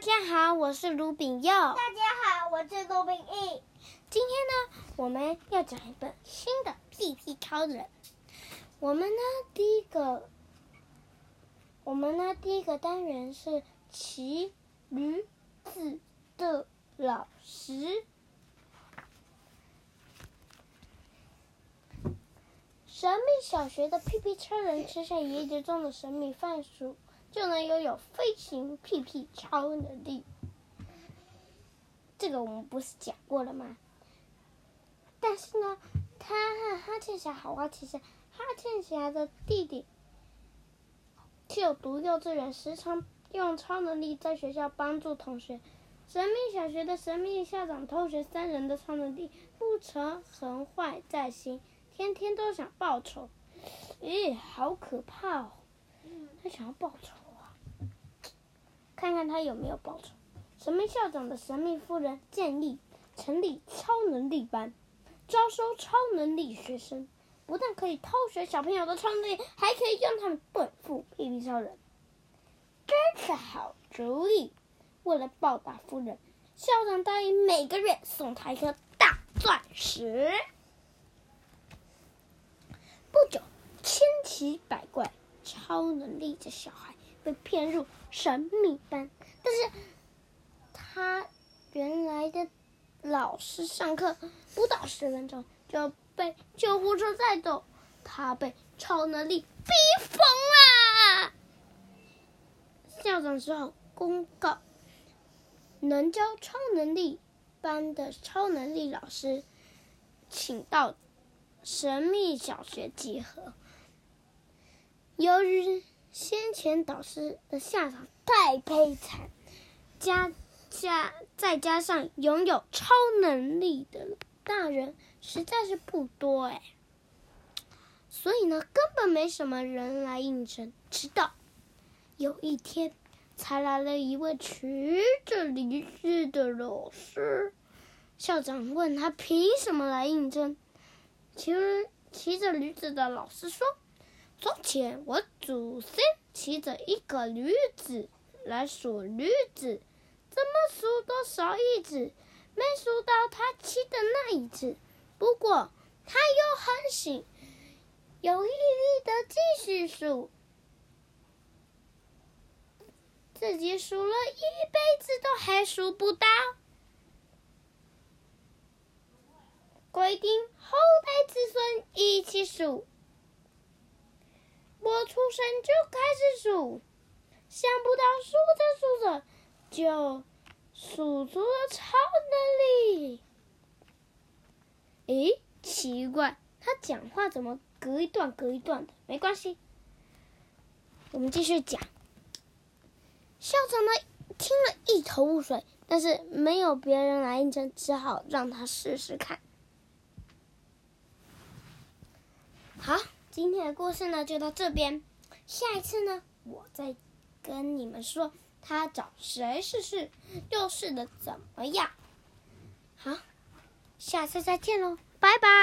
大家好，我是卢炳佑。大家好，我是卢炳义。今天呢，我们要讲一本新的屁屁超人。我们呢，第一个，我们呢，第一个单元是骑驴子的老师。神秘小学的屁屁超人吃下椰子中的神秘番薯，就能拥有飞行屁屁超能力。这个我们不是讲过了吗？但是呢，他和哈欠侠好花其实哈欠侠的弟弟，却有读幼稚园，时常用超能力在学校帮助同学。神秘小学的神秘校长偷学三人的超能力，不成横坏在心。天天都想报仇，咦，好可怕哦！他想要报仇啊，看看他有没有报仇。神秘校长的神秘夫人建议成立超能力班，招收超能力学生，不但可以偷学小朋友的超能力，还可以用他们对付屁屁超人，真是好主意！为了报答夫人，校长答应每个月送他一颗大钻石。不久，千奇百怪、超能力的小孩被骗入神秘班，但是他原来的老师上课不到十分钟就被救护车带走，他被超能力逼疯了。校长只好公告，能教超能力班的超能力老师，请到。神秘小学集合。由于先前导师的下场太悲惨，加加再加上拥有超能力的大人实在是不多哎，所以呢，根本没什么人来应征。直到有一天，才来了一位骑着驴子的老师。校长问他凭什么来应征？骑骑着驴子的老师说：“从前我祖先骑着一个驴子来数驴子，怎么数都少一只，没数到他骑的那一只。不过他又很醒，有毅力的继续数，自己数了一辈子都还数不到。”规定后代子孙一起数，我出生就开始数，想不到数着数着就数出了超能力。诶，奇怪，他讲话怎么隔一段隔一段的？没关系，我们继续讲。校长呢，听了一头雾水，但是没有别人来应征，只好让他试试看。好，今天的故事呢就到这边。下一次呢，我再跟你们说他找谁试试，又试的怎么样。好，下次再见喽，拜拜。